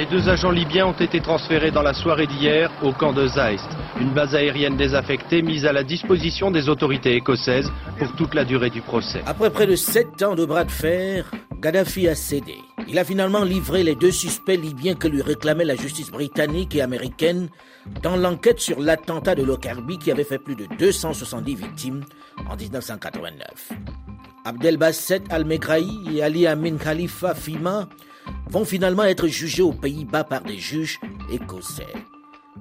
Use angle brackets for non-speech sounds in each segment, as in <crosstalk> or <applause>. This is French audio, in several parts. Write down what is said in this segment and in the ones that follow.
Les deux agents libyens ont été transférés dans la soirée d'hier au camp de Zeist, une base aérienne désaffectée mise à la disposition des autorités écossaises pour toute la durée du procès. Après près de sept ans de bras de fer, Gaddafi a cédé. Il a finalement livré les deux suspects libyens que lui réclamait la justice britannique et américaine dans l'enquête sur l'attentat de Lockerbie qui avait fait plus de 270 victimes en 1989. Abdelbasset Al-Megrahi et Ali Amin Khalifa Fima vont finalement être jugés aux Pays-Bas par des juges écossais.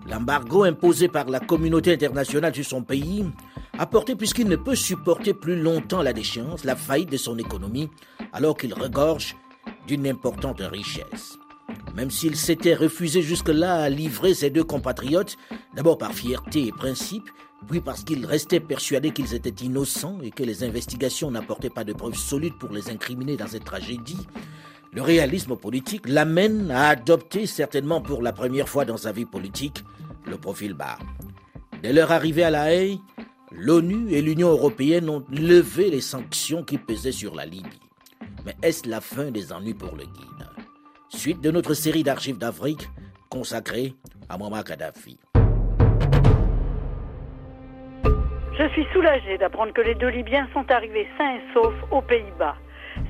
L'embargo imposé par la communauté internationale sur son pays a porté puisqu'il ne peut supporter plus longtemps la déchéance, la faillite de son économie, alors qu'il regorge d'une importante richesse. Même s'il s'était refusé jusque-là à livrer ses deux compatriotes, d'abord par fierté et principe, puis parce qu'il restait persuadé qu'ils étaient innocents et que les investigations n'apportaient pas de preuves solides pour les incriminer dans cette tragédie, le réalisme politique l'amène à adopter, certainement pour la première fois dans sa vie politique, le profil bas. Dès leur arrivée à La Haye, l'ONU et l'Union européenne ont levé les sanctions qui pesaient sur la Libye. Mais est-ce la fin des ennuis pour le guide Suite de notre série d'archives d'Afrique consacrée à Muammar Kadhafi. Je suis soulagé d'apprendre que les deux Libyens sont arrivés sains et saufs aux Pays-Bas.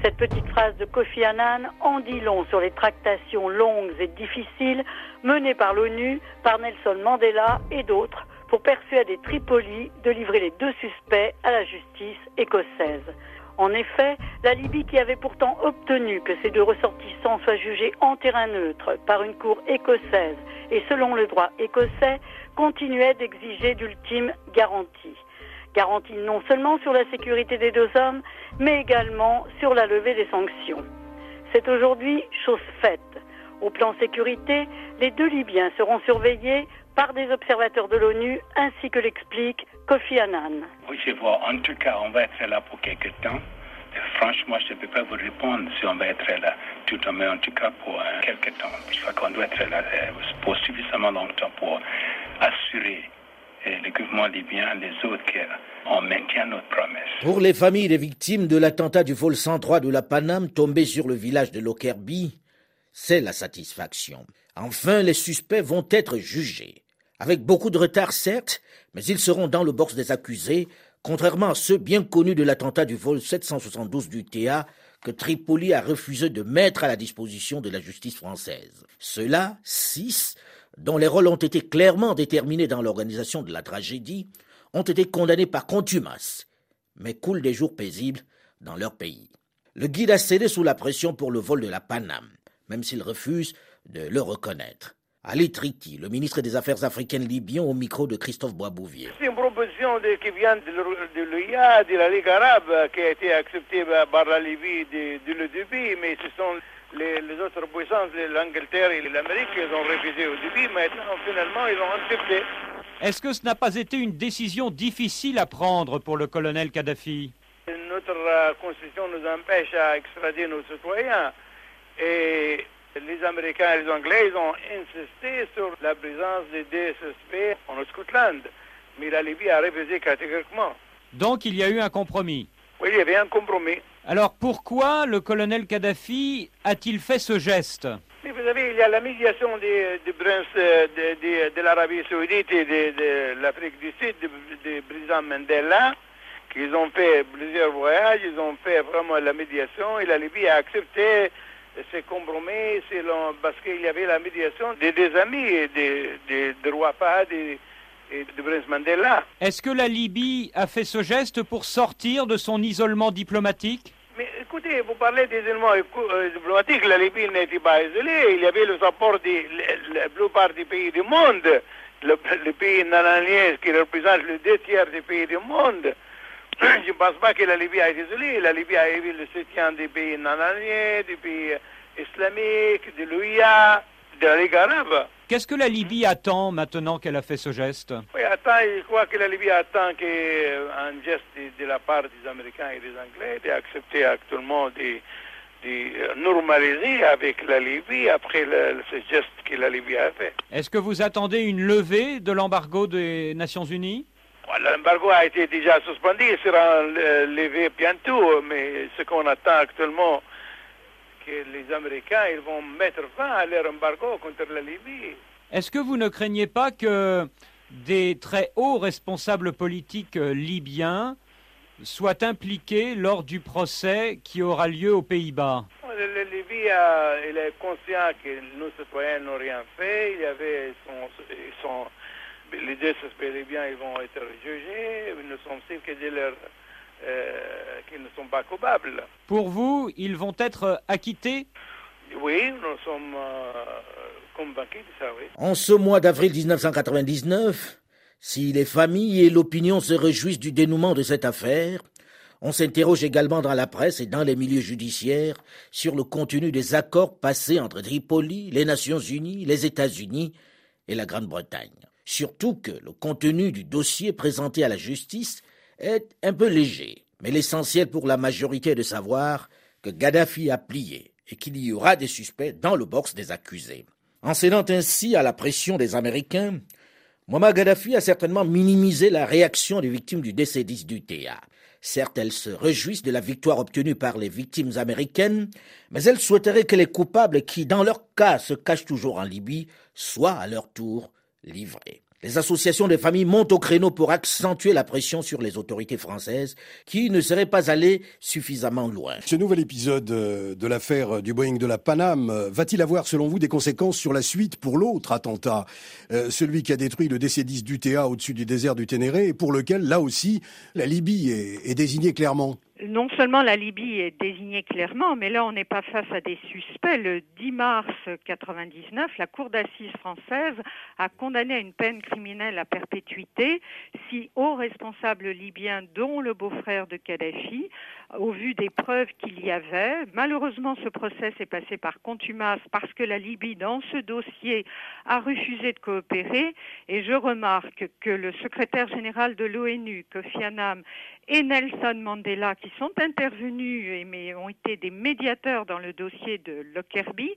Cette petite phrase de Kofi Annan en dit long sur les tractations longues et difficiles menées par l'ONU, par Nelson Mandela et d'autres pour persuader Tripoli de livrer les deux suspects à la justice écossaise. En effet, la Libye qui avait pourtant obtenu que ces deux ressortissants soient jugés en terrain neutre par une cour écossaise et selon le droit écossais, continuait d'exiger d'ultimes garanties garantie non seulement sur la sécurité des deux hommes, mais également sur la levée des sanctions. C'est aujourd'hui chose faite. Au plan sécurité, les deux Libyens seront surveillés par des observateurs de l'ONU, ainsi que l'explique Kofi Annan. Oui, je vois. En tout cas, on va être là pour quelques temps. franchement, je ne peux pas vous répondre si on va être là tout mais en tout cas pour euh, quelques temps. Je crois qu'on doit être là euh, pour suffisamment longtemps pour assurer le gouvernement libyen, les autres, on maintient notre promesse. Pour les familles des victimes de l'attentat du vol 103 de la Paname tombé sur le village de Lockerbie, c'est la satisfaction. Enfin, les suspects vont être jugés. Avec beaucoup de retard, certes, mais ils seront dans le box des accusés, contrairement à ceux bien connus de l'attentat du vol 772 du TA que Tripoli a refusé de mettre à la disposition de la justice française. Ceux-là, six, dont les rôles ont été clairement déterminés dans l'organisation de la tragédie, ont été condamnés par contumace, mais coulent des jours paisibles dans leur pays. Le guide a cédé sous la pression pour le vol de la Paname, même s'il refuse de le reconnaître. Ali Triti, le ministre des Affaires africaines libyen, au micro de Christophe Boisbouvier. C'est une proposition qui vient de l'OIA, de la Ligue arabe, qui a été acceptée par la Libye dès le début, mais ce sont les, autres puissances, l'Angleterre et l'Amérique, ils ont refusé au début, maintenant finalement ils ont accepté. Est-ce que ce n'a pas été une décision difficile à prendre pour le colonel Kadhafi? Notre euh, constitution nous empêche à extrader nos citoyens et les Américains et les Anglais ils ont insisté sur la présence des deux suspects en Scotland, mais la Libye a refusé catégoriquement. Donc il y a eu un compromis Oui, il y avait un compromis. Alors pourquoi le colonel Kadhafi a-t-il fait ce geste vous savez, il y a la médiation des, princes euh, de, l'Arabie saoudite et de, l'Afrique du Sud, du président Mandela, qu'ils ont fait plusieurs voyages, ils ont fait vraiment la médiation et la Libye a accepté ces compromis selon, parce qu'il y avait la médiation des, des amis des, de roi Fahd et, et de prince Mandela. Est-ce que la Libye a fait ce geste pour sortir de son isolement diplomatique? Mais écoutez, vous parlez des éléments euh, diplomatiques, la Libye n'était pas isolée, il y avait le support de la plupart des pays du monde, le, pays nananien qui représente le deux tiers des pays du monde. <coughs> Je ne pense pas que la Libye a été isolée, la Libye a eu le soutien des pays nananiens, des pays islamiques, de l'OIA, de la Ligue arabe. Qu'est-ce que la Libye attend maintenant qu'elle a fait ce geste? Oui, attend, je crois que la Libye attend qu'un geste de, de, la part des Américains et des Anglais d'accepter actuellement de, de, normaliser avec la Libye après le, ce geste que la Libye a fait. Est-ce que vous attendez une levée de l'embargo des Nations Unies? L'embargo a été déjà suspendu, il sera levé bientôt, mais ce qu'on attend actuellement, que les Américains ils vont mettre fin à leur embargo contre la Libye. Est-ce que vous ne craignez pas que des très hauts responsables politiques libyens soient impliqués lors du procès qui aura lieu aux Pays-Bas? La Libye il est conscient que nos citoyens n'ont rien fait. Il y avait son, son les deux suspects libyens ils vont être jugés. Nous sommes sûrs que de leur euh, qu'ils ne sont pas coupables. Pour vous, ils vont être acquittés? Oui, nous sommes euh, convaincus de ça, oui. En ce mois d'avril 1999, si les familles et l'opinion se réjouissent du dénouement de cette affaire, on s'interroge également dans la presse et dans les milieux judiciaires sur le contenu des accords passés entre Tripoli, les Nations Unies, les États-Unis et la Grande-Bretagne. Surtout que le contenu du dossier présenté à la justice est un peu léger, mais l'essentiel pour la majorité est de savoir que Gaddafi a plié et qu'il y aura des suspects dans le box des accusés. En cédant ainsi à la pression des Américains, Muammar Gaddafi a certainement minimisé la réaction des victimes du décédis du TA. Certes, elles se réjouissent de la victoire obtenue par les victimes américaines, mais elles souhaiteraient que les coupables qui, dans leur cas, se cachent toujours en Libye, soient à leur tour livrés. Les associations de familles montent au créneau pour accentuer la pression sur les autorités françaises qui ne seraient pas allées suffisamment loin. Ce nouvel épisode de l'affaire du Boeing de la Paname va-t-il avoir, selon vous, des conséquences sur la suite pour l'autre attentat, euh, celui qui a détruit le DC-10 du TA au-dessus du désert du Ténéré et pour lequel, là aussi, la Libye est désignée clairement? Non seulement la Libye est désignée clairement, mais là on n'est pas face à des suspects. Le 10 mars 99, la Cour d'assises française a condamné à une peine criminelle à perpétuité six hauts responsables libyens, dont le beau-frère de Kadhafi, au vu des preuves qu'il y avait. Malheureusement, ce procès s'est passé par contumace parce que la Libye, dans ce dossier, a refusé de coopérer. Et je remarque que le secrétaire général de l'ONU, Kofi Annan, et Nelson Mandela, qui sont intervenus et ont été des médiateurs dans le dossier de Lockerbie,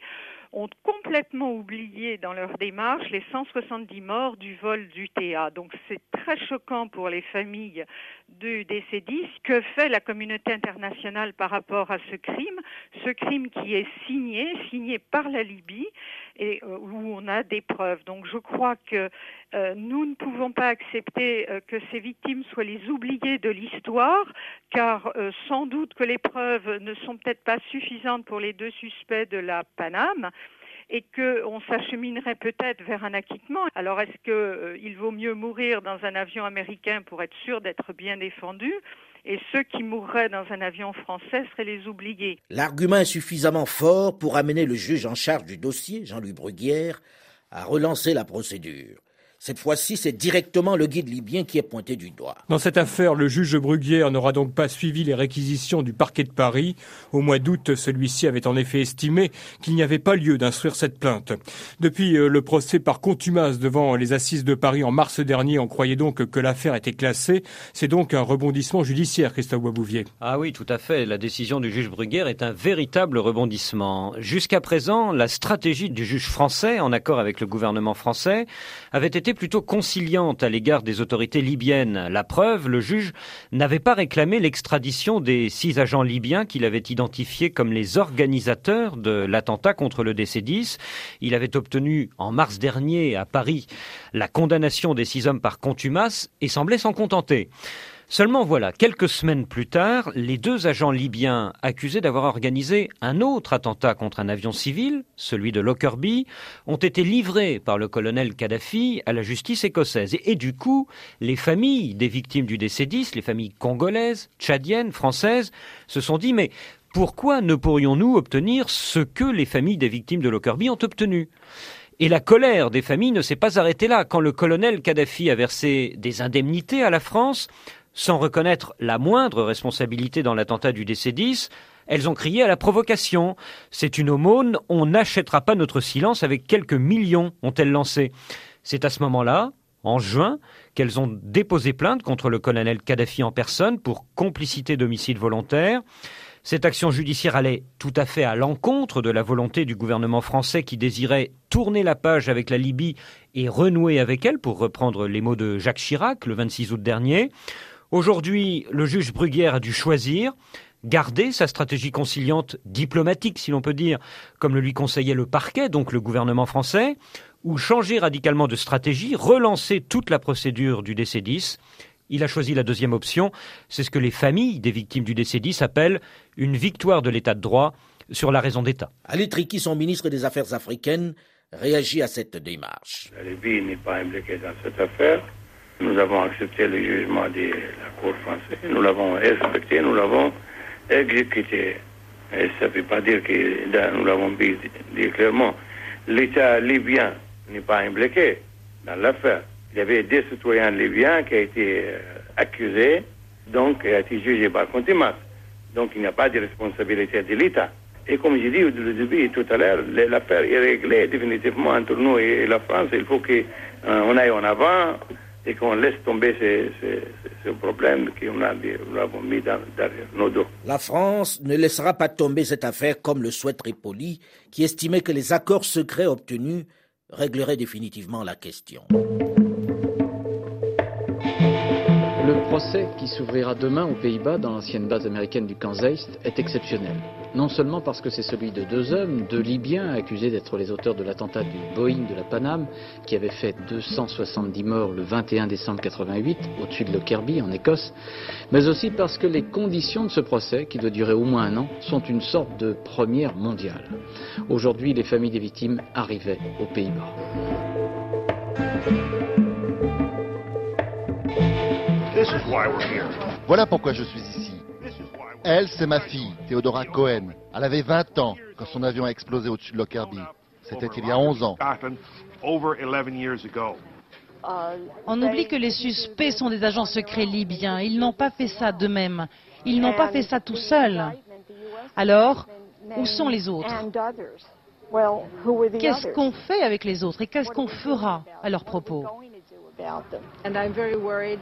ont complètement oublié dans leur démarche les 170 morts du vol du TA. Donc c'est très choquant pour les familles du DC-10. Que fait la communauté internationale par rapport à ce crime? Ce crime qui est signé, signé par la Libye, et euh, où on a des preuves. Donc je crois que euh, nous ne pouvons pas accepter euh, que ces victimes soient les oubliées de l'histoire, car sans doute que les preuves ne sont peut-être pas suffisantes pour les deux suspects de la Paname et qu'on s'acheminerait peut-être vers un acquittement. Alors est-ce qu'il euh, vaut mieux mourir dans un avion américain pour être sûr d'être bien défendu? Et ceux qui mourraient dans un avion français seraient les oubliés L'argument est suffisamment fort pour amener le juge en charge du dossier, Jean-Louis Bruguière, à relancer la procédure. Cette fois-ci, c'est directement le guide libyen qui est pointé du doigt. Dans cette affaire, le juge Bruguière n'aura donc pas suivi les réquisitions du parquet de Paris. Au mois d'août, celui-ci avait en effet estimé qu'il n'y avait pas lieu d'instruire cette plainte. Depuis le procès par contumace devant les assises de Paris en mars dernier, on croyait donc que l'affaire était classée. C'est donc un rebondissement judiciaire, Christophe Boisbouvier. Ah oui, tout à fait. La décision du juge Bruguière est un véritable rebondissement. Jusqu'à présent, la stratégie du juge français, en accord avec le gouvernement français, avait été plutôt conciliante à l'égard des autorités libyennes. La preuve, le juge n'avait pas réclamé l'extradition des six agents libyens qu'il avait identifiés comme les organisateurs de l'attentat contre le DC-10. Il avait obtenu en mars dernier à Paris la condamnation des six hommes par contumace et semblait s'en contenter. Seulement voilà, quelques semaines plus tard, les deux agents libyens accusés d'avoir organisé un autre attentat contre un avion civil, celui de Lockerbie, ont été livrés par le colonel Kadhafi à la justice écossaise. Et, du coup, les familles des victimes du DC-10, les familles congolaises, tchadiennes, françaises, se sont dit mais pourquoi ne pourrions-nous obtenir ce que les familles des victimes de Lockerbie ont obtenu? Et la colère des familles ne s'est pas arrêtée là. Quand le colonel Kadhafi a versé des indemnités à la France, sans reconnaître la moindre responsabilité dans l'attentat du DC-10, Elles ont crié à la provocation. C'est une aumône, on n'achètera pas notre silence avec quelques millions, ont-elles lancé. C'est à ce moment-là, en juin, qu'elles ont déposé plainte contre le colonel Kadhafi en personne pour complicité d'homicide volontaire. Cette action judiciaire allait tout à fait à l'encontre de la volonté du gouvernement français qui désirait tourner la page avec la Libye et renouer avec elle, pour reprendre les mots de Jacques Chirac le 26 août dernier. Aujourd'hui, le juge Bruguière a dû choisir garder sa stratégie conciliante diplomatique, si l'on peut dire, comme le lui conseillait le parquet, donc le gouvernement français, ou changer radicalement de stratégie, relancer toute la procédure du décès 10 il a choisi la deuxième option. C'est ce que les familles des victimes du décès 10 appellent une victoire de l'état de droit sur la raison d'État. Ali Triki, son ministre des Affaires africaines, réagit à cette démarche. La Libye n'est pas impliquée dans cette affaire. Nous avons accepté le jugement de la Cour française. Nous l'avons respecté, nous l'avons exécuté. Et ça ne veut pas dire que nous l'avons dit clairement. L'État libyen n'est pas impliqué dans l'affaire il y avait des citoyens libyens qui ont été euh, accusés, donc et a été jugés par contumace. Donc il n'y a pas de responsabilité de l'État. Et comme j'ai dit au début tout à l'heure, l'affaire est réglée définitivement entre nous et la France. Il faut qu'on euh, aille en avant et qu'on laisse tomber ces, problèmes qu'on a, avons mis derrière nos dos. La France ne laissera pas tomber cette affaire comme le souhaite Tripoli, qui estimait que les accords secrets obtenus régleraient définitivement la question. Procès qui s'ouvrira demain aux Pays-Bas dans l'ancienne base américaine du Zeist est exceptionnel. Non seulement parce que c'est celui de deux hommes, deux Libyens accusés d'être les auteurs de l'attentat du Boeing de la Paname qui avait fait 270 morts le 21 décembre 88 au-dessus de Lockerbie en Écosse, mais aussi parce que les conditions de ce procès, qui doit durer au moins un an, sont une sorte de première mondiale. Aujourd'hui, les familles des victimes arrivaient aux Pays-Bas. Voilà pourquoi je suis ici. Elle, c'est ma fille, Theodora Cohen. Elle avait 20 ans quand son avion a explosé au-dessus de Lockerbie. C'était il y a 11 ans. On oublie que les suspects sont des agents secrets libyens. Ils n'ont pas fait ça d'eux-mêmes. Ils n'ont pas fait ça tout seuls. Alors, où sont les autres? Qu'est-ce qu'on fait avec les autres et qu'est-ce qu'on fera à leur propos?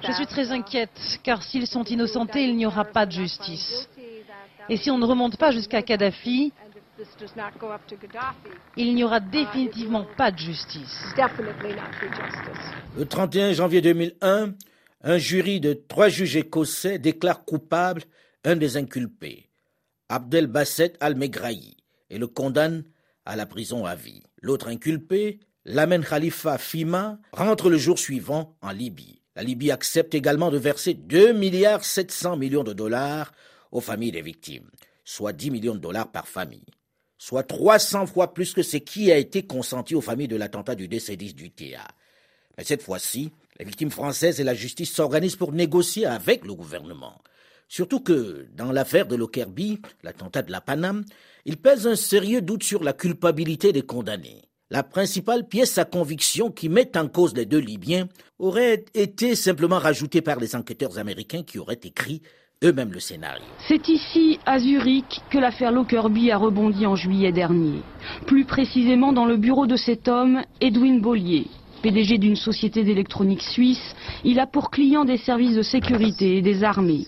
Je suis très inquiète, car s'ils sont innocentés, il n'y aura pas de justice. Et si on ne remonte pas jusqu'à Kadhafi, il n'y aura définitivement pas de justice. Le 31 janvier 2001, un jury de trois juges écossais déclare coupable un des inculpés, Abdel Basset al-Megrahi, et le condamne à la prison à vie. L'autre inculpé, L'Amen Khalifa Fima rentre le jour suivant en Libye. La Libye accepte également de verser 2 milliards 700 millions de dollars aux familles des victimes, soit 10 millions de dollars par famille, soit 300 fois plus que ce qui a été consenti aux familles de l'attentat du décédiste du TA. Mais cette fois-ci, les victimes françaises et la justice s'organisent pour négocier avec le gouvernement. Surtout que, dans l'affaire de Lockerbie, l'attentat de la Paname, il pèse un sérieux doute sur la culpabilité des condamnés. La principale pièce à conviction qui met en cause les deux Libyens aurait été simplement rajoutée par les enquêteurs américains qui auraient écrit eux-mêmes le scénario. C'est ici, à Zurich, que l'affaire Lockerbie a rebondi en juillet dernier. Plus précisément dans le bureau de cet homme, Edwin Bollier. PDG d'une société d'électronique suisse, il a pour client des services de sécurité et des armées.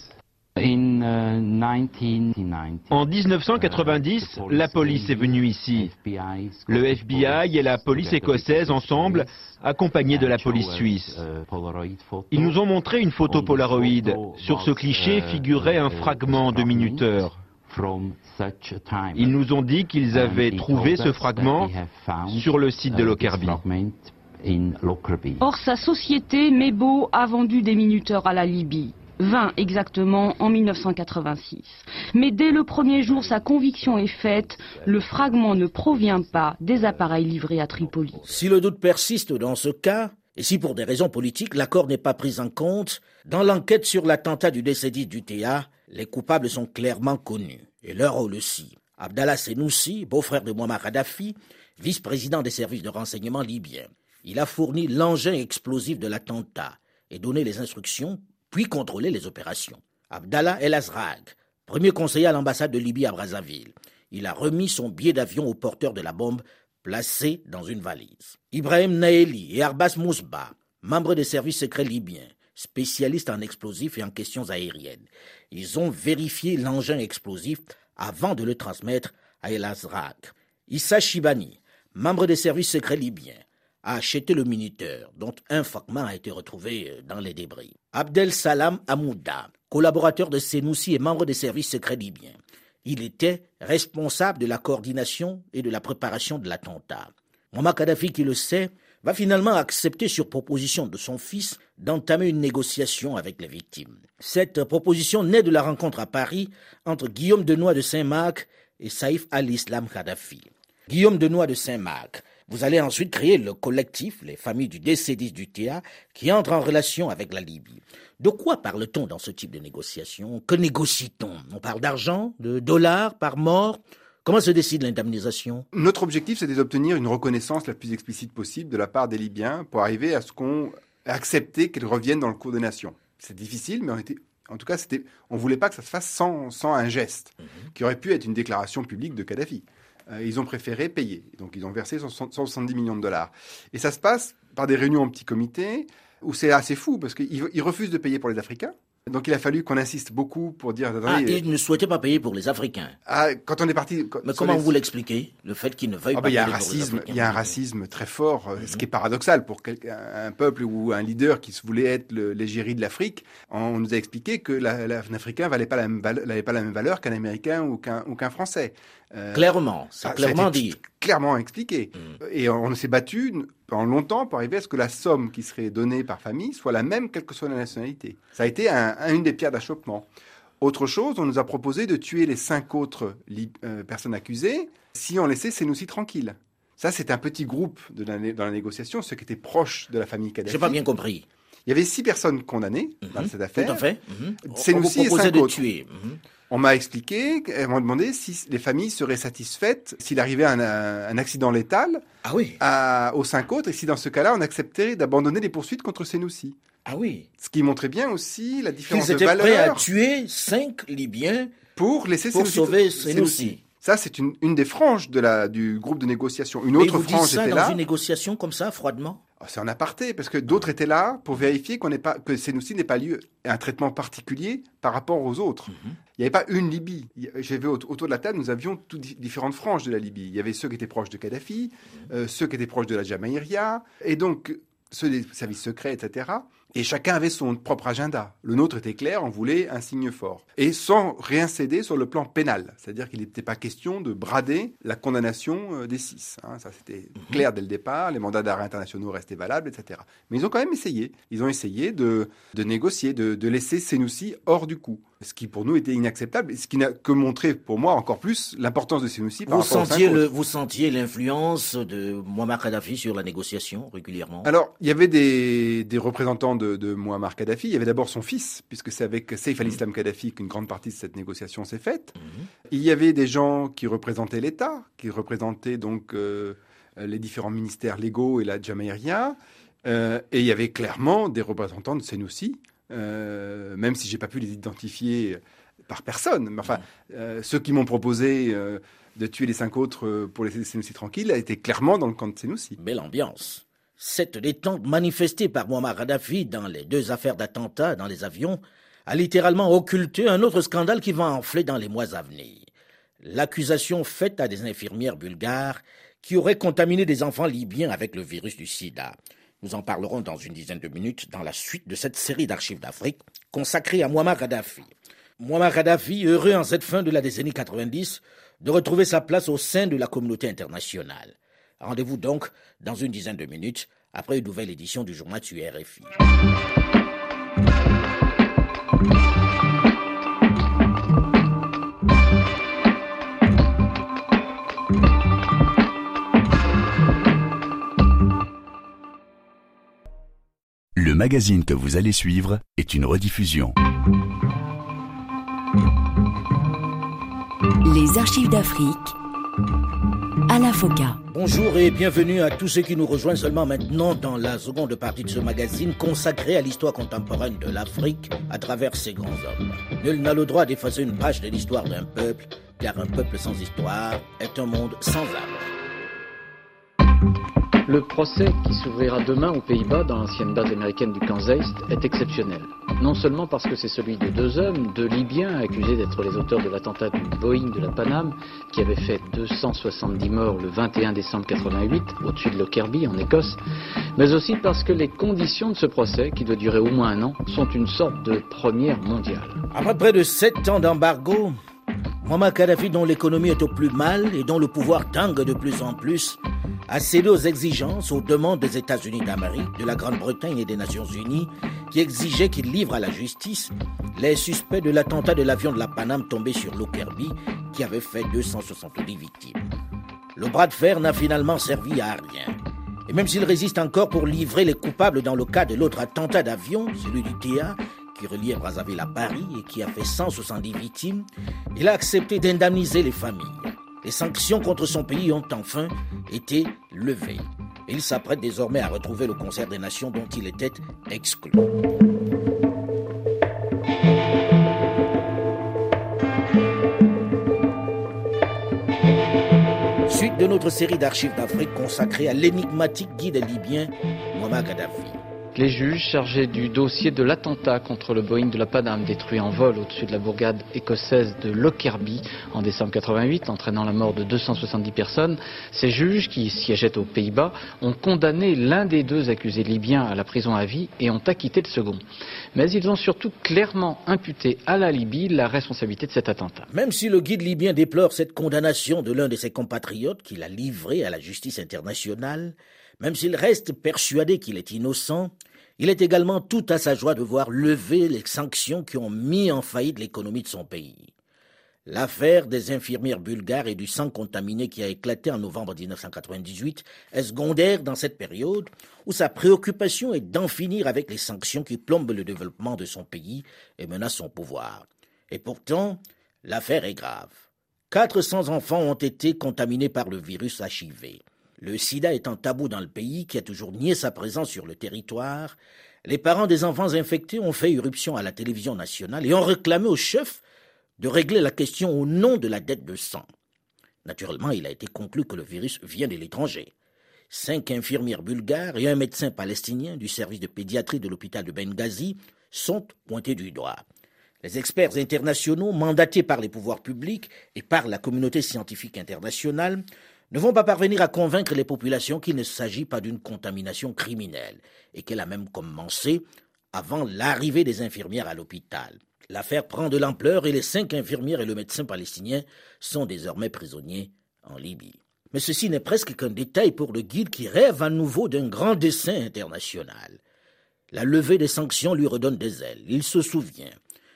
En 1990, la police est venue ici. Le FBI et la police écossaise ensemble, accompagnés de la police suisse. Ils nous ont montré une photo Polaroid. Sur ce cliché figurait un fragment de minuteur. Ils nous ont dit qu'ils avaient trouvé ce fragment sur le site de Lockerbie. Or, sa société, Mebo, a vendu des minuteurs à la Libye. 20 exactement en 1986. Mais dès le premier jour, sa conviction est faite, le fragment ne provient pas des appareils livrés à Tripoli. Si le doute persiste dans ce cas, et si pour des raisons politiques l'accord n'est pas pris en compte, dans l'enquête sur l'attentat du décédé du TA, les coupables sont clairement connus, et leur rôle aussi. Abdallah Senoussi, beau-frère de Muammar Kadhafi, vice-président des services de renseignement libyens. Il a fourni l'engin explosif de l'attentat et donné les instructions puis contrôler les opérations. Abdallah El Azraq, premier conseiller à l'ambassade de Libye à Brazzaville. Il a remis son billet d'avion au porteur de la bombe, placé dans une valise. Ibrahim Naeli et Arbas Mousba, membres des services secrets libyens, spécialistes en explosifs et en questions aériennes, ils ont vérifié l'engin explosif avant de le transmettre à El Azraq. Issa Shibani, membre des services secrets libyens, a acheté le minuteur, dont un fragment a été retrouvé euh, dans les débris. Abdel Salam Amouda, collaborateur de Senoussi et membre des services secrets libyens. Il était responsable de la coordination et de la préparation de l'attentat. Muammar Kadhafi, qui le sait, va finalement accepter sur proposition de son fils d'entamer une négociation avec les victimes. Cette proposition naît de la rencontre à Paris entre Guillaume Denoy de Saint-Marc et Saïf al-Islam Kadhafi. Guillaume Denoy de Saint-Marc, vous allez ensuite créer le collectif, les familles du décédiste du TA, qui entrent en relation avec la Libye. De quoi parle-t-on dans ce type de négociation? Que négocie-t-on? On parle d'argent, de dollars par mort? Comment se décide l'indemnisation? Notre objectif, c'est d'obtenir une reconnaissance la plus explicite possible de la part des Libyens pour arriver à ce qu'on accepte qu'ils reviennent dans le cours des nations. C'est difficile, mais on était, en tout cas, c'était, on voulait pas que ça se fasse sans, sans un geste, mhm. qui aurait pu être une déclaration publique de Kadhafi. Euh, ils ont préféré payer. Donc, ils ont versé 170 millions de dollars. Et ça se passe par des réunions en petits comités, où c'est assez fou, parce qu'ils refusent de payer pour les Africains. Donc il a fallu qu'on insiste beaucoup pour dire. Ah, il ne souhaitait pas payer pour les Africains. Ah, quand on est parti. Mais comment vous l'expliquez Le fait qu'il ne veuille ah, pas bah, payer pour les Africains. Il y a un racisme très fort, euh, ce qui est paradoxal pour un peuple ou un leader qui se voulait être l'égérie de l'Afrique. On nous a expliqué que l'Africain n'avait pas, la même pas la même valeur qu'un Américain ou qu'un Français. Euh, clairement, c'est ah, clairement dit. Clairement expliqué. Mm. Et on s'est battu pendant longtemps pour arriver à ce que la somme qui serait donnée par famille soit la même, quelle que soit la nationalité. Ça a été une des pierres d'achoppement. Autre chose, on nous a proposé de tuer les cinq autres euh, personnes accusées si on laissait Senoussi tranquille. Ça, c'est un petit groupe de dans la négociation, ceux qui étaient proches de la famille Kadhafi. J'ai pas bien compris. Il y avait six personnes condamnées dans mhm. cette affaire. Tout à fait. Mm et cinq autres. Tuer. Mhm. On m'a expliqué, elles m'ont demandé si les familles seraient satisfaites s'il arrivait un, un, accident létal ah oui. aux cinq autres, et si dans ce cas-là, on accepterait d'abandonner les poursuites contre Senoussi. Ah oui. Ce qui montrait bien aussi la différence de valeur. Ils étaient prêts à tuer cinq Libyens pour laisser pour sauver Senoussi. Ça, c'est une, une, des franges de la, du groupe de négociation. Une autre vous frange ça était dans une négociation comme ça, froidement? C'est en aparté, parce que d'autres étaient là pour vérifier qu'on n'est pas, que Senoussi n'ait pas lieu un traitement particulier par rapport aux autres. Mhm. Il n'y avait pas une Libye. J'ai vu autour de la table, nous avions toutes différentes franges de la Libye. Il y avait ceux qui étaient proches de Kadhafi, mhm. euh, ceux qui étaient proches de la Jamaïria, et donc ceux des services secrets, etc. Et chacun avait son propre agenda. Le nôtre était clair, on voulait un signe fort. Et sans rien céder sur le plan pénal. C'est-à-dire qu'il n'était pas question de brader la condamnation euh, des six. Hein. Ça, c'était mhm. clair dès le départ. Les mandats d'arrêt internationaux restaient valables, etc. Mais ils ont quand même essayé. Ils ont essayé de, de négocier, de, de laisser Senoussi hors du coup ce qui pour nous était inacceptable, et ce qui n'a que montré pour moi encore plus l'importance de Senoussi par vous sentiez le, Vous sentiez l'influence de Muammar Kadhafi sur la négociation régulièrement? Alors, il y avait des, des représentants de, de, Muammar Kadhafi, il y avait d'abord son fils, puisque c'est avec Saif al-Islam mm. Kadhafi qu'une grande partie de cette négociation s'est faite. Mm-hmm. Il y avait des gens qui représentaient l'État, qui représentaient donc euh, les différents ministères légaux et la Jamaïria, euh, et il y avait clairement des représentants de Senoussi, euh, même si j'ai pas pu les identifier par personne. Mais enfin, euh, ceux qui m'ont proposé euh, de tuer les cinq autres pour laisser Senoussi tranquille a été clairement dans le camp de Senoussi. Belle ambiance. Cette détente manifestée par Muammar Kadhafi dans les deux affaires d'attentat dans les avions a littéralement occulté un autre scandale qui va enfler dans les mois à venir. L'accusation faite à des infirmières bulgares qui auraient contaminé des enfants libyens avec le virus du sida. Nous en parlerons dans une dizaine de minutes dans la suite de cette série d'archives d'Afrique consacrée à Muammar Gaddafi. Muammar Gaddafi, heureux en cette fin de la décennie 90 de retrouver sa place au sein de la communauté internationale. Rendez-vous donc dans une dizaine de minutes après une nouvelle édition du journal du RFI. Le magazine que vous allez suivre est une rediffusion. Les archives d'Afrique Alain Foka. Bonjour et bienvenue à tous ceux qui nous rejoignent seulement maintenant dans la seconde partie de ce magazine consacré à l'histoire contemporaine de l'Afrique à travers ses grands hommes. Nul n'a le droit d'effacer une page de l'histoire d'un peuple, car un peuple sans histoire est un monde sans âme. Le procès qui s'ouvrira demain aux Pays-Bas dans l'ancienne base américaine du Zeist est exceptionnel. Non seulement parce que c'est celui de deux hommes, deux Libyens accusés d'être les auteurs de l'attentat du Boeing de la Paname qui avait fait 270 morts le 21 décembre 88 au-dessus de Lockerbie en Écosse, mais aussi parce que les conditions de ce procès, qui doit durer au moins un an, sont une sorte de première mondiale. Après près de sept ans d'embargo, Muammar Kadhafi, dont l'économie est au plus mal et dont le pouvoir tangue de plus en plus, a cédé aux exigences, aux demandes des États-Unis d'Amérique, de la Grande-Bretagne et des Nations Unies, qui exigeaient qu'il livre à la justice les suspects de l'attentat de l'avion de la Paname tombé sur Lockerbie, qui avait fait 270 victimes. Le bras de fer n'a finalement servi à rien. Et même s'il résiste encore pour livrer les coupables dans le cas de l'autre attentat d'avion, celui du TA, qui reliait Brazzaville à Paris et qui a fait 170 victimes, il a accepté d'indemniser les familles. Les sanctions contre son pays ont enfin été levées. il s'apprête désormais à retrouver le concert des nations dont il était exclu. Suite de notre série d'archives d'Afrique consacrée à l'énigmatique guide libyen Muammar Gaddafi. Les juges chargés du dossier de l'attentat contre le Boeing de la Paname détruit en vol au-dessus de la bourgade écossaise de Lockerbie en décembre 88, entraînant la mort de 270 personnes, ces juges, qui siégeaient aux Pays-Bas, ont condamné l'un des deux accusés libyens à la prison à vie et ont acquitté le second. Mais ils ont surtout clairement imputé à la Libye la responsabilité de cet attentat. Même si le guide libyen déplore cette condamnation de l'un de ses compatriotes qu'il a livré à la justice internationale, même s'il reste persuadé qu'il est innocent, il est également tout à sa joie de voir lever les sanctions qui ont mis en faillite l'économie de son pays. L'affaire des infirmières bulgares et du sang contaminé qui a éclaté en novembre 1998 est secondaire dans cette période où sa préoccupation est d'en finir avec les sanctions qui plombent le développement de son pays et menacent son pouvoir. Et pourtant, l'affaire est grave. 400 enfants ont été contaminés par le virus HIV. Le sida étant tabou dans le pays qui a toujours nié sa présence sur le territoire, les parents des enfants infectés ont fait irruption à la télévision nationale et ont réclamé au chef de régler la question au nom de la dette de sang. Naturellement, il a été conclu que le virus vient de l'étranger. Cinq infirmières bulgares et un médecin palestinien du service de pédiatrie de l'hôpital de Benghazi sont pointés du doigt. Les experts internationaux, mandatés par les pouvoirs publics et par la communauté scientifique internationale, ne vont pas parvenir à convaincre les populations qu'il ne s'agit pas d'une contamination criminelle et qu'elle a même commencé avant l'arrivée des infirmières à l'hôpital. L'affaire prend de l'ampleur et les cinq infirmières et le médecin palestinien sont désormais prisonniers en Libye. Mais ceci n'est presque qu'un détail pour le guide qui rêve à nouveau d'un grand dessin international. La levée des sanctions lui redonne des ailes. Il se souvient.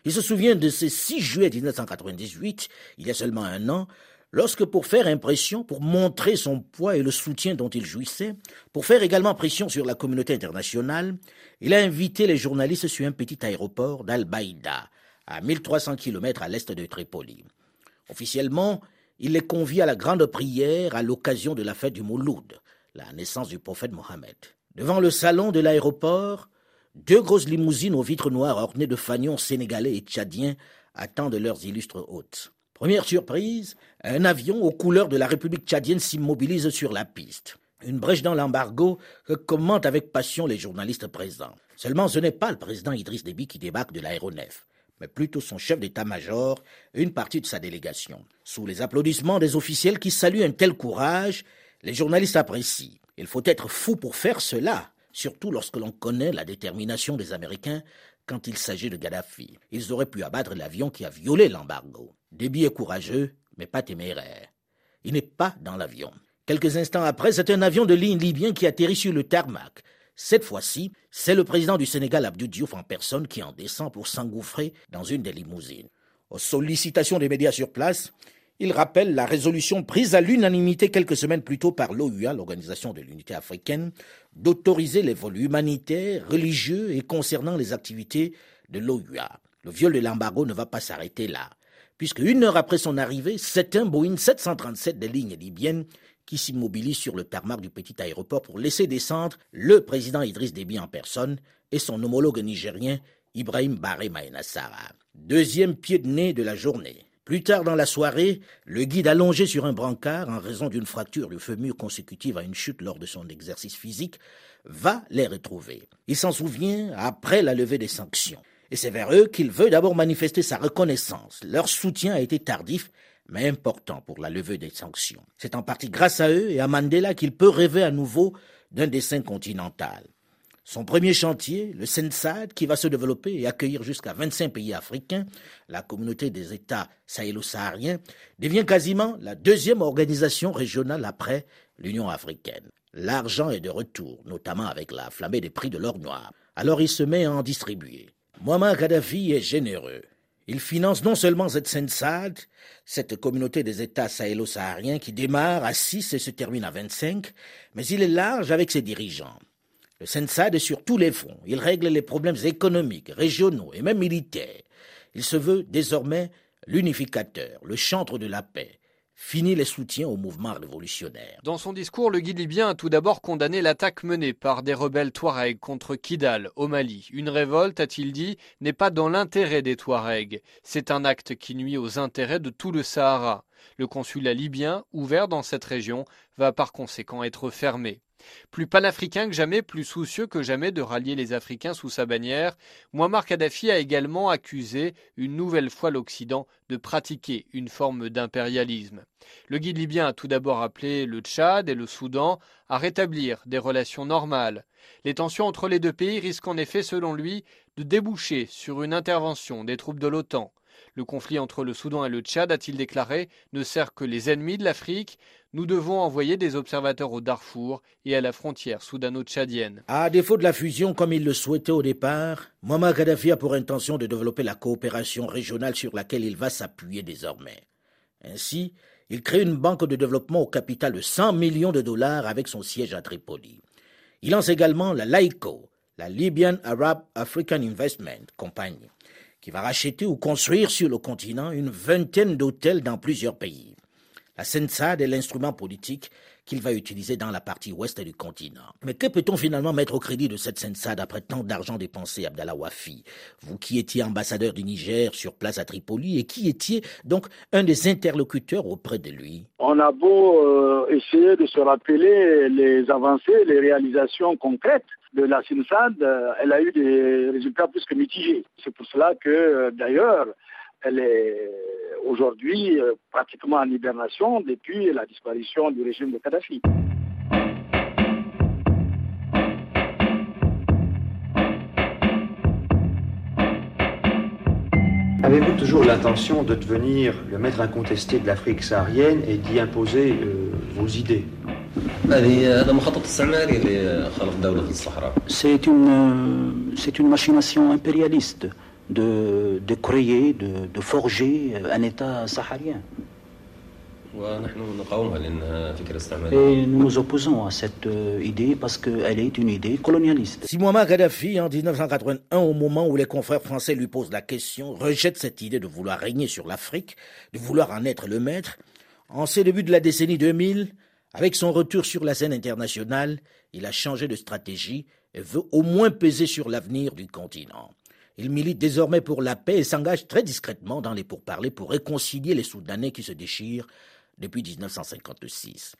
Il se souvient de ce 6 juillet 1998, il y a seulement un an, lorsque pour faire impression, pour montrer son poids et le soutien dont il jouissait, pour faire également pression sur la communauté internationale, il a invité les journalistes sur un petit aéroport d'Al-Baïda, à 1300 km à l'est de Tripoli. Officiellement, il les convie à la grande prière à l'occasion de la fête du Mouloud, la naissance du prophète Mohammed. Devant le salon de l'aéroport, deux grosses limousines aux vitres noires ornées de fanions sénégalais et tchadiens attendent leurs illustres hôtes. Première surprise, un avion aux couleurs de la République tchadienne s'immobilise sur la piste. Une brèche dans l'embargo que commentent avec passion les journalistes présents. Seulement, ce n'est pas le président Idriss Déby qui débarque de l'aéronef, mais plutôt son chef d'état-major et une partie de sa délégation. Sous les applaudissements des officiels qui saluent un tel courage, les journalistes apprécient. Il faut être fou pour faire cela, surtout lorsque l'on connaît la détermination des Américains quand il s'agit de Gaddafi. Ils auraient pu abattre l'avion qui a violé l'embargo. Déby est courageux, mais pas téméraire. Il n'est pas dans l'avion. Quelques instants après, c'est un avion de ligne libyen qui atterrit sur le tarmac. Cette fois-ci, c'est le président du Sénégal, Abdou Diouf, en personne, qui en descend pour s'engouffrer dans une des limousines. Aux sollicitations des médias sur place, il rappelle la résolution prise à l'unanimité quelques semaines plus tôt par l'OUA, l'Organisation de l'Unité africaine, d'autoriser les vols humanitaires, religieux et concernant les activités de l'OUA. Le viol de l'embargo ne va pas s'arrêter là, puisque une heure après son arrivée, c'est un Boeing 737 des lignes libyennes qui s'immobilise sur le tarmac du petit aéroport pour laisser descendre le président Idriss Déby en personne et son homologue nigérien Ibrahim Baré Maïnassara. Deuxième pied de nez de la journée. Plus tard dans la soirée, le guide allongé sur un brancard en raison d'une fracture du fémur consécutive à une chute lors de son exercice physique va les retrouver. Il s'en souvient après la levée des sanctions. Et c'est vers eux qu'il veut d'abord manifester sa reconnaissance. Leur soutien a été tardif, mais important pour la levée des sanctions. C'est en partie grâce à eux et à Mandela qu'il peut rêver à nouveau d'un dessin continental. Son premier chantier, le SENSAD, qui va se développer et accueillir jusqu'à 25 pays africains, la communauté des États sahélo-sahariens, devient quasiment la deuxième organisation régionale après l'Union africaine. L'argent est de retour, notamment avec la flambée des prix de l'or noir. Alors il se met à en distribuer. Muammar Kadhafi est généreux. Il finance non seulement cette SENSAD, cette communauté des États sahélo-sahariens qui démarre à 6 et se termine à 25, mais il est large avec ses dirigeants. Le SENSAD est sur tous les fronts. Il règle les problèmes économiques, régionaux et même militaires. Il se veut désormais l'unificateur, le chantre de la paix. Fini les soutiens au mouvement révolutionnaire. Dans son discours, le guide libyen a tout d'abord condamné l'attaque menée par des rebelles Touaregs contre Kidal, au Mali. Une révolte, a-t-il dit, n'est pas dans l'intérêt des Touaregs. C'est un acte qui nuit aux intérêts de tout le Sahara. Le consulat libyen, ouvert dans cette région, va par conséquent être fermé. Plus panafricain que jamais, plus soucieux que jamais de rallier les Africains sous sa bannière, Muammar Kadhafi a également accusé une nouvelle fois l'Occident de pratiquer une forme d'impérialisme. Le guide libyen a tout d'abord appelé le Tchad et le Soudan à rétablir des relations normales. Les tensions entre les deux pays risquent en effet, selon lui, de déboucher sur une intervention des troupes de l'OTAN. Le conflit entre le Soudan et le Tchad, a-t-il déclaré, ne sert que les ennemis de l'Afrique. Nous devons envoyer des observateurs au Darfour et à la frontière soudano-tchadienne. À défaut de la fusion comme il le souhaitait au départ, Muammar Kadhafi a pour intention de développer la coopération régionale sur laquelle il va s'appuyer désormais. Ainsi, il crée une banque de développement au capital de 100 millions de dollars avec son siège à Tripoli. Il lance également la LAICO, la Libyan Arab African Investment Company, qui va racheter ou construire sur le continent une vingtaine d'hôtels dans plusieurs pays. La SENSAD est l'instrument politique qu'il va utiliser dans la partie ouest du continent. Mais que peut-on finalement mettre au crédit de cette SENSAD après tant d'argent dépensé, Abdallah Wafi Vous qui étiez ambassadeur du Niger sur place à Tripoli et qui étiez donc un des interlocuteurs auprès de lui? On a beau euh, essayer de se rappeler les avancées, les réalisations concrètes de la SINSAD, euh, elle a eu des résultats plus que mitigés. C'est pour cela que, euh, d'ailleurs, elle est aujourd'hui euh, pratiquement en hibernation depuis la disparition du régime de Kadhafi. Avez-vous toujours l'intention de devenir le maître incontesté de l'Afrique saharienne et d'y imposer vos idées? C'est une, c'est une machination impérialiste de, de créer, de, de, forger un État saharien. Et nous nous opposons à cette idée parce qu'elle est une idée colonialiste. Si Muammar Gaddafi, en 1981, au moment où les confrères français lui posent la question, rejette cette idée de vouloir régner sur l'Afrique, de vouloir en être le maître, en ces débuts de la décennie 2000, avec son retour sur la scène internationale, il a changé de stratégie et veut au moins peser sur l'avenir du continent. Il milite désormais pour la paix et s'engage très discrètement dans les pourparlers pour réconcilier les Soudanais qui se déchirent depuis 1956.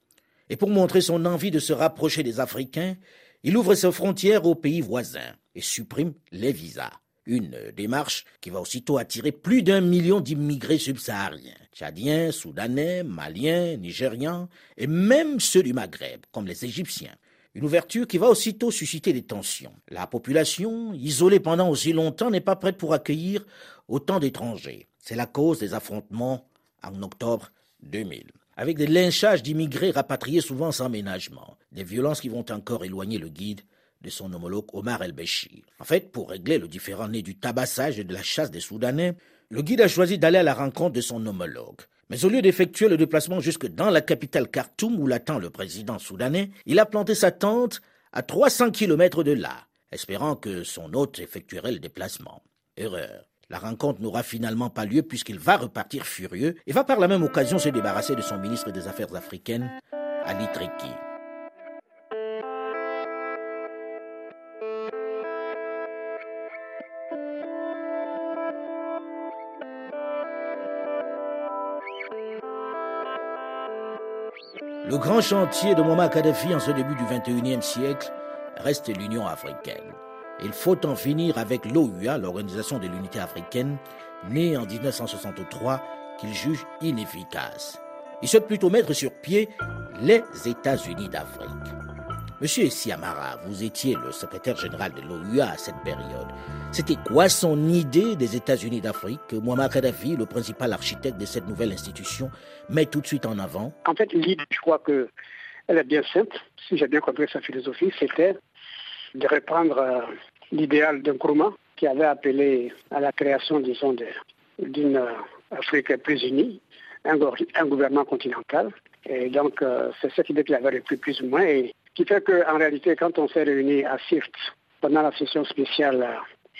Et pour montrer son envie de se rapprocher des Africains, il ouvre ses frontières aux pays voisins et supprime les visas. Une démarche qui va aussitôt attirer plus d'un million d'immigrés subsahariens, tchadiens, soudanais, maliens, nigérians, et même ceux du Maghreb, comme les Égyptiens. Une ouverture qui va aussitôt susciter des tensions. La population, isolée pendant aussi longtemps, n'est pas prête pour accueillir autant d'étrangers. C'est la cause des affrontements en octobre 2000. Avec des lynchages d'immigrés rapatriés souvent sans ménagement, des violences qui vont encore éloigner le guide de son homologue Omar el-Béchir. En fait, pour régler le différend né du tabassage et de la chasse des Soudanais, le guide a choisi d'aller à la rencontre de son homologue. Mais au lieu d'effectuer le déplacement jusque dans la capitale Khartoum où l'attend le président soudanais, il a planté sa tente à 300 kilomètres de là, espérant que son hôte effectuerait le déplacement. Erreur. La rencontre n'aura finalement pas lieu puisqu'il va repartir furieux et va par la même occasion se débarrasser de son ministre des Affaires africaines à Litriki. Le grand chantier de Muammar Kadhafi en ce début du XXIe siècle reste l'Union africaine. Il faut en finir avec l'OUA, l'Organisation de l'Unité africaine, née en 1963, qu'il juge inefficace. Il souhaite plutôt mettre sur pied les États-Unis d'Afrique. Monsieur Siamara, vous étiez le secrétaire général de l'OUA à cette période. C'était quoi son idée des États-Unis d'Afrique? Que Muammar Kadhafi, le principal architecte de cette nouvelle institution, met tout de suite en avant En fait, l'idée, je crois que elle est bien simple. Si j'ai bien compris sa philosophie, c'était de reprendre euh, l'idéal d'un Nkrumah qui avait appelé à la création, disons, d'une euh, Afrique plus unie, un, gouvernement continental. Et donc, euh, c'est cette idée qu'il avait repris plus ou moins qui fait qu'en réalité, quand on s'est réunis à SIFT pendant la session spéciale,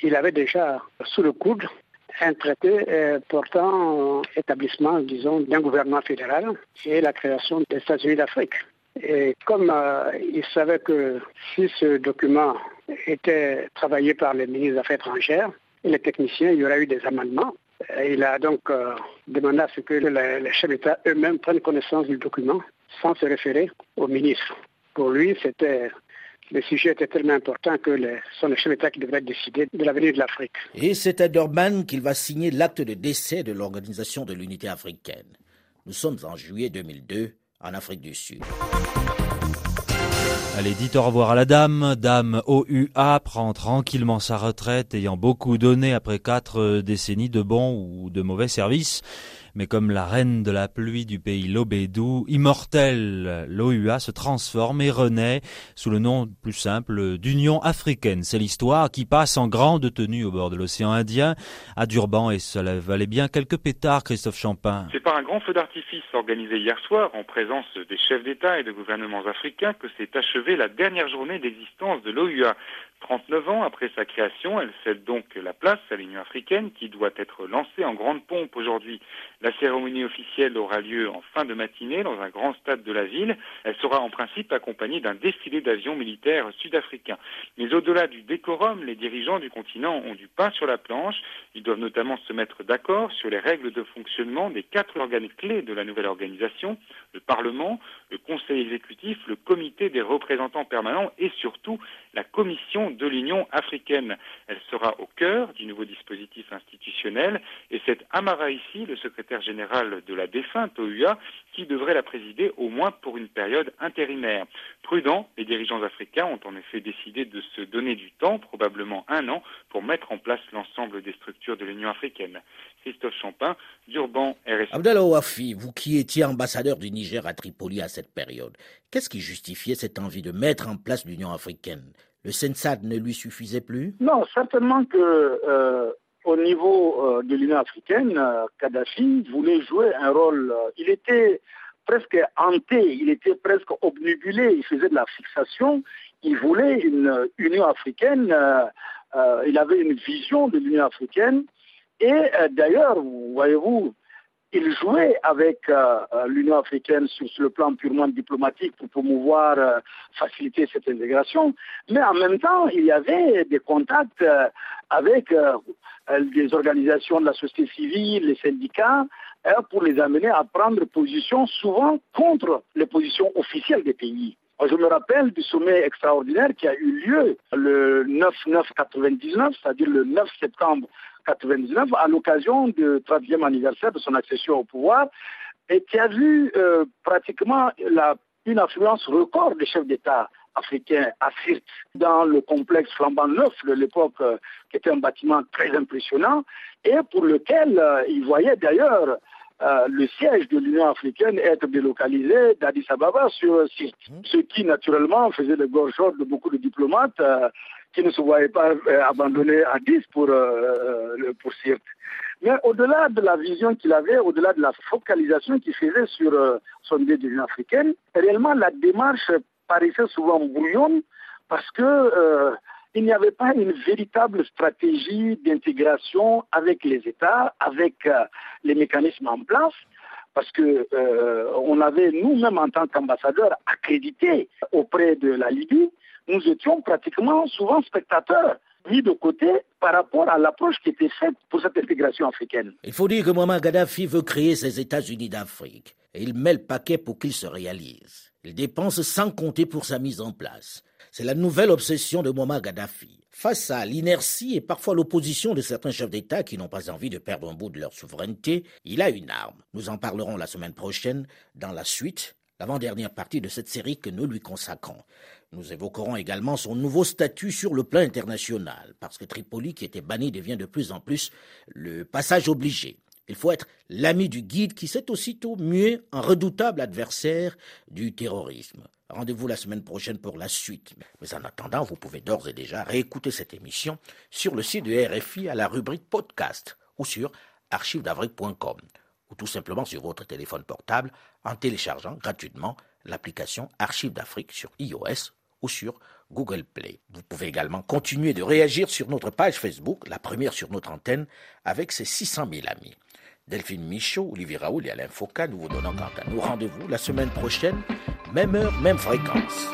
il avait déjà sous le coude un traité portant établissement, disons, d'un gouvernement fédéral et la création des États-Unis d'Afrique. Et comme euh, il savait que si ce document était travaillé par les ministres des Affaires étrangères et les techniciens, il y aurait eu des amendements. il a donc euh, demandé à ce que les, chefs d'État eux-mêmes prennent connaissance du document sans se référer aux ministres. Pour lui, c'était le sujet était tellement important que ce sont les chefs d'État qui devraient décider de l'avenir de l'Afrique. Et c'est à Durban qu'il va signer l'acte de décès de l'Organisation de l'Unité africaine. Nous sommes en juillet 2002 en Afrique du Sud. Allez, dites au revoir à la dame. Dame OUA prend tranquillement sa retraite, ayant beaucoup donné après quatre décennies de bons ou de mauvais services mais comme la reine de la pluie du pays Lobédou, immortelle, l'OUA se transforme et renaît sous le nom plus simple d'Union africaine. C'est l'histoire qui passe en grande tenue au bord de l'océan Indien, à Durban, et cela valait bien quelques pétards, Christophe Champin. C'est par un grand feu d'artifice organisé hier soir, en présence des chefs d'État et de gouvernements africains, que s'est achevée la dernière journée d'existence de l'OUA. 39 ans après sa création, elle cède donc la place à l'Union africaine qui doit être lancée en grande pompe aujourd'hui. La cérémonie officielle aura lieu en fin de matinée dans un grand stade de la ville. Elle sera en principe accompagnée d'un défilé d'avions militaires sud-africains. Mais au-delà du décorum, les dirigeants du continent ont du pain sur la planche. Ils doivent notamment se mettre d'accord sur les règles de fonctionnement des quatre organes clés de la nouvelle organisation, le Parlement, le Conseil exécutif, le Comité des représentants permanents et surtout la Commission de l'Union africaine. Elle sera au cœur du nouveau dispositif institutionnel et c'est Amara ici, le secrétaire général de la défunte OUA, qui devrait la présider au moins pour une période intérimaire. Prudent, les dirigeants africains ont en effet décidé de se donner du temps, probablement un an, pour mettre en place l'ensemble des structures de l'Union africaine. Christophe Champin, Durban, RSI. Abdallah Ouafi, vous qui étiez ambassadeur du Niger à Tripoli à cette période, qu'est-ce qui justifiait cette envie de mettre en place l'Union africaine? Le Sensad ne lui suffisait plus? Non, certainement que euh, au niveau euh, de l'Union africaine, euh, Kadhafi voulait jouer un rôle. il était presque hanté, il était presque obnubilé, il faisait de la fixation. Il voulait une Union africaine, il avait une vision de l'Union africaine. Et d'ailleurs, voyez-vous, il jouait avec euh, euh, l'Union africaine sur, le plan purement diplomatique pour promouvoir, euh, faciliter cette intégration, mais en même temps, il y avait des contacts avec des organisations de la société civile, les syndicats, hein, pour les amener à prendre position souvent contre les positions officielles des pays. Je me rappelle du sommet extraordinaire qui a eu lieu le 9-9-99, c'est-à-dire le 9 septembre 99, à l'occasion du 30e anniversaire de son accession au pouvoir, et qui a vu euh, pratiquement une influence record des chefs d'État africains à Sirte dans le complexe flambant neuf de l'époque, euh, qui était un bâtiment très impressionnant, et pour lequel euh, il voyait d'ailleurs le siège de l'Union africaine être délocalisé d'Addis Ababa sur Sirte, mmh. ce qui naturellement faisait le gorge de beaucoup de diplomates qui ne se voyait pas euh, abandonné à 10 pour, euh, euh, pour Sirte. Mais au-delà de la vision qu'il avait, au-delà de la focalisation qu'il faisait sur son idée d'Union africaine, réellement la démarche paraissait souvent bouillonne parce que il n'y avait pas une véritable stratégie d'intégration avec les États, avec les mécanismes en place parce que euh, on avait nous-mêmes en tant qu'ambassadeurs accrédités auprès de la Libye, nous étions pratiquement souvent spectateurs mis de côté par rapport à l'approche qui était faite pour cette intégration africaine. Il faut dire que Muammar Gaddafi veut créer ses États-Unis d'Afrique et il met le paquet pour qu'il se réalise. Il dépense sans compter pour sa mise en place. C'est la nouvelle obsession de Muammar Gaddafi. Face à l'inertie et parfois l'opposition de certains chefs d'État qui n'ont pas envie de perdre un bout de leur souveraineté, il a une arme. Nous en parlerons la semaine prochaine dans la suite, l'avant-dernière partie de cette série que nous lui consacrons. Nous évoquerons également son nouveau statut sur le plan international, parce que Tripoli, qui était banni, devient de plus en plus le passage obligé. Il faut être l'ami du guide qui s'est aussitôt mué en redoutable adversaire du terrorisme. Rendez-vous la semaine prochaine pour la suite. Mais en attendant, vous pouvez d'ores et déjà réécouter cette émission sur le site de RFI à la rubrique podcast ou sur archivedavrique.com ou tout simplement sur votre téléphone portable en téléchargeant gratuitement l'application Archives d'Afrique sur iOS ou sur Google Play. Vous pouvez également continuer de réagir sur notre page Facebook, la première sur notre antenne, avec ses 600 000 amis. Delphine Michaud, Olivier Raoul et Alain Foucault nous vous donnons quant à nous rendez-vous la semaine prochaine, même heure, même fréquence.